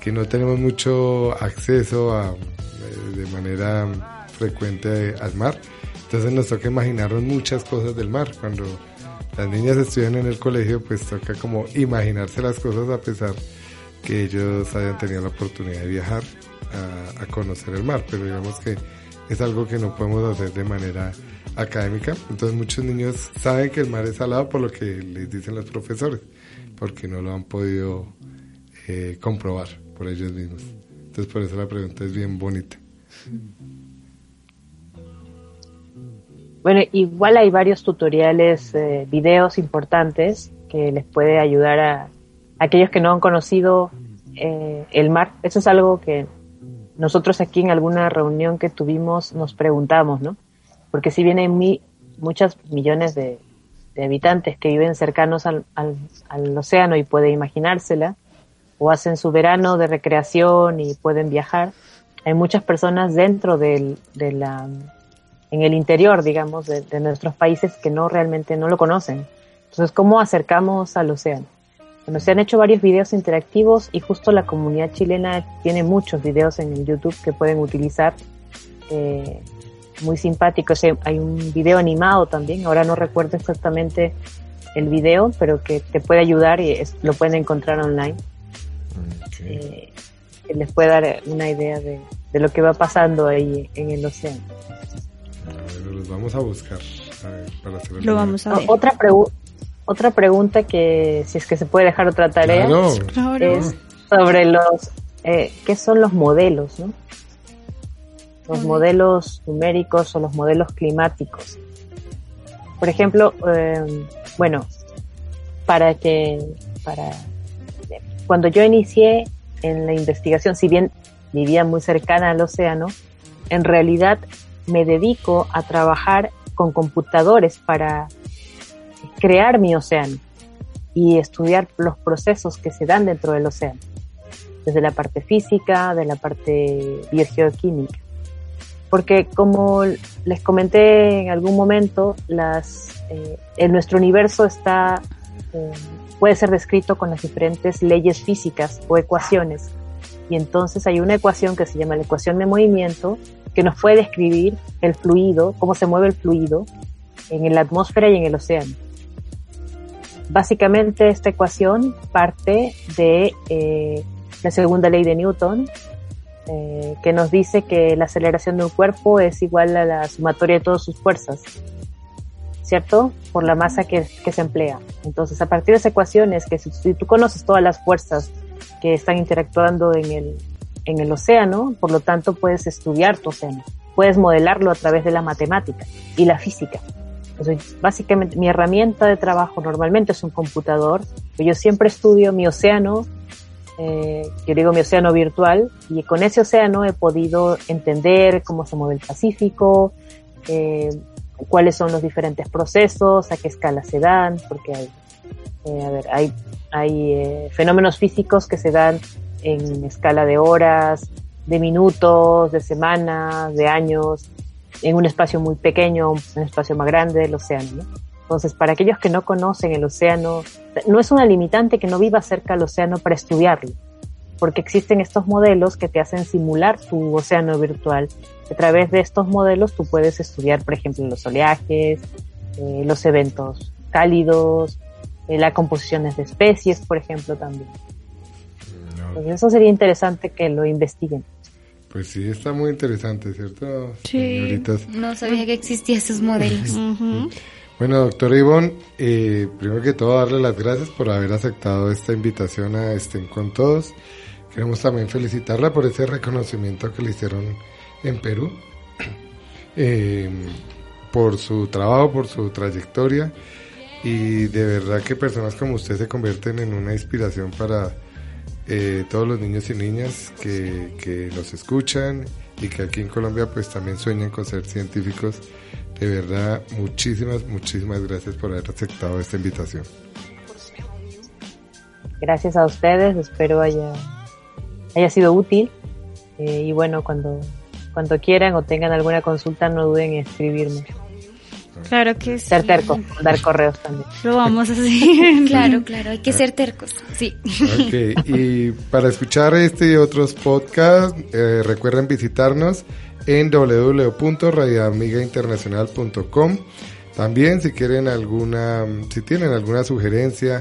que no tenemos mucho acceso a, eh, de manera frecuente al mar. Entonces nos toca imaginarnos muchas cosas del mar. Cuando las niñas estudian en el colegio, pues toca como imaginarse las cosas a pesar que ellos hayan tenido la oportunidad de viajar a, conocer el mar, pero digamos que es algo que no podemos hacer de manera académica. Entonces muchos niños saben que el mar es salado por lo que les dicen los profesores, porque no lo han podido eh, comprobar por ellos mismos. Entonces por eso la pregunta es bien bonita. Bueno, igual hay varios tutoriales, eh, videos importantes que les puede ayudar a, aquellos que no han conocido eh, el mar. Eso es algo que nosotros aquí en alguna reunión que tuvimos nos preguntamos, ¿no? Porque si bien hay mi, muchas millones de, habitantes que viven cercanos al, al, océano y pueden imaginársela, o hacen su verano de recreación y pueden viajar, hay muchas personas dentro del, de la, en el interior, digamos, de, de nuestros países que no realmente no lo conocen. Entonces, ¿cómo acercamos al océano? Bueno, se han hecho varios videos interactivos y justo la comunidad chilena tiene muchos videos en YouTube que pueden utilizar. Eh, muy simpáticos. Hay un video animado también, ahora no recuerdo exactamente el video, pero que te puede ayudar y lo pueden encontrar online. Eh, les puede dar una idea de, lo que va pasando ahí en el océano. Los vamos a buscar. para hacer lo vamos a ver. Otra pregunta otra pregunta que, si es que se puede dejar otra tarea, es sobre los, eh, ¿qué son los modelos, no? Los modelos numéricos o los modelos climáticos. Por ejemplo, eh, bueno, para que, para, cuando yo inicié en la investigación, si bien vivía muy cercana al océano, en realidad me dedico a trabajar con computadores para crear mi océano y estudiar los procesos que se dan dentro del océano, desde la parte física, de la parte biogeoquímica. Porque como les comenté en algún momento, las, eh, en nuestro universo está, eh, puede ser descrito con las diferentes leyes físicas o ecuaciones. Y entonces hay una ecuación que se llama la ecuación de movimiento que nos puede describir el fluido, cómo se mueve el fluido en la atmósfera y en el océano. Básicamente esta ecuación parte de eh, la segunda ley de Newton, eh, que nos dice que la aceleración de un cuerpo es igual a la sumatoria de todas sus fuerzas, ¿cierto? Por la masa que, se emplea. Entonces, a partir de esa ecuación es que si, tú conoces todas las fuerzas que están interactuando en el, en el océano, por lo tanto puedes estudiar tu océano, puedes modelarlo a través de la matemática y la física básicamente mi herramienta de trabajo normalmente es un computador. Yo siempre estudio mi océano, eh, yo digo mi océano virtual, y con ese océano he podido entender cómo se mueve el Pacífico, eh, cuáles son los diferentes procesos, a qué escala se dan, porque hay, eh, a ver, hay, hay fenómenos físicos que se dan en escala de horas, de minutos, de semanas, de años, en un espacio muy pequeño, un espacio más grande del océano. Entonces, para aquellos que no conocen el océano, no es una limitante que no viva cerca del océano para estudiarlo, porque existen estos modelos que te hacen simular tu océano virtual. A través de estos modelos tú puedes estudiar, por ejemplo, los oleajes, eh, los eventos cálidos, eh, las composiciones de especies, por ejemplo, también. Entonces, eso sería interesante que lo investiguen. Pues sí, está muy interesante, ¿cierto? Sí. No sabía que existían esos modelos. Bueno, doctor Ivonne, eh, primero que todo darle las gracias por haber aceptado esta invitación a Estén con Todos. Queremos también felicitarla por ese reconocimiento que le hicieron en Perú, eh, por su trabajo, por su trayectoria y de verdad que personas como usted se convierten en una inspiración para eh, todos los niños y niñas que, que nos escuchan y que aquí en Colombia pues también sueñan con ser científicos. De verdad, muchísimas, muchísimas gracias por haber aceptado esta invitación. Gracias a ustedes, espero haya, haya sido útil. Eh, y bueno, cuando, cuando quieran o tengan alguna consulta, no duden en escribirme. Claro que sí. Ser terco, dar correos también. Lo vamos a hacer. Claro, claro, hay que ser tercos. Sí. Ok, y para escuchar este y otros podcasts, eh, recuerden visitarnos en www.radioamigainternacional.com. También si quieren alguna, si tienen alguna sugerencia,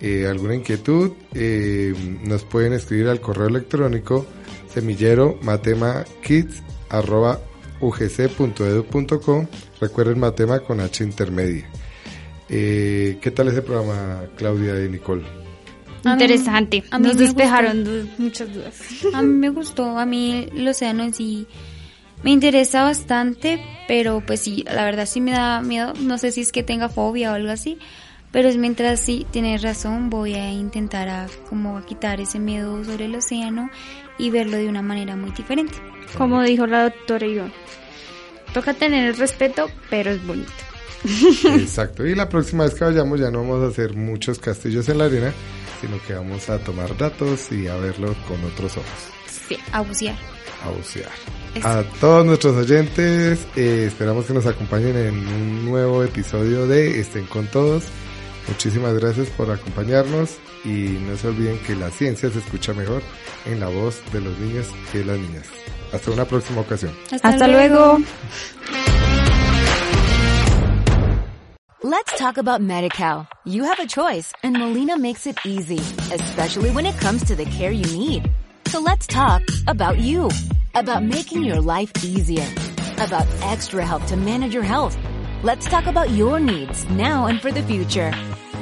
eh, alguna inquietud, eh, nos pueden escribir al correo electrónico semillero ugc.edu.com. Recuerden Matema con H intermedia. Eh, ¿Qué tal ese programa, Claudia y Nicole? Interesante. A mí Nos despejaron muchas dudas. A mí me gustó, a mí el océano en sí me interesa bastante, pero pues sí, la verdad sí me da miedo, no sé si es que tenga fobia o algo así, pero es mientras sí tienes razón, voy a intentar a como a quitar ese miedo sobre el océano y verlo de una manera muy diferente. Como dijo la doctora Ivonne. Toca tener el respeto, pero es bonito. Exacto. Y la próxima vez que vayamos ya no vamos a hacer muchos castillos en la arena, sino que vamos a tomar datos y a verlo con otros ojos, Sí, a bucear. a bucear. Eso. A todos nuestros oyentes, eh, esperamos que nos acompañen en un nuevo episodio de Estén con Todos. Muchísimas gracias por acompañarnos y no se olviden que la ciencia se escucha mejor en la voz de los niños que de las niñas. Hasta una próxima ocasión. Hasta luego. Let's talk about MediCal. You have a choice and Molina makes it easy, especially when it comes to the care you need. So let's talk about you, about making your life easier, about extra help to manage your health. Let's talk about your needs now and for the future.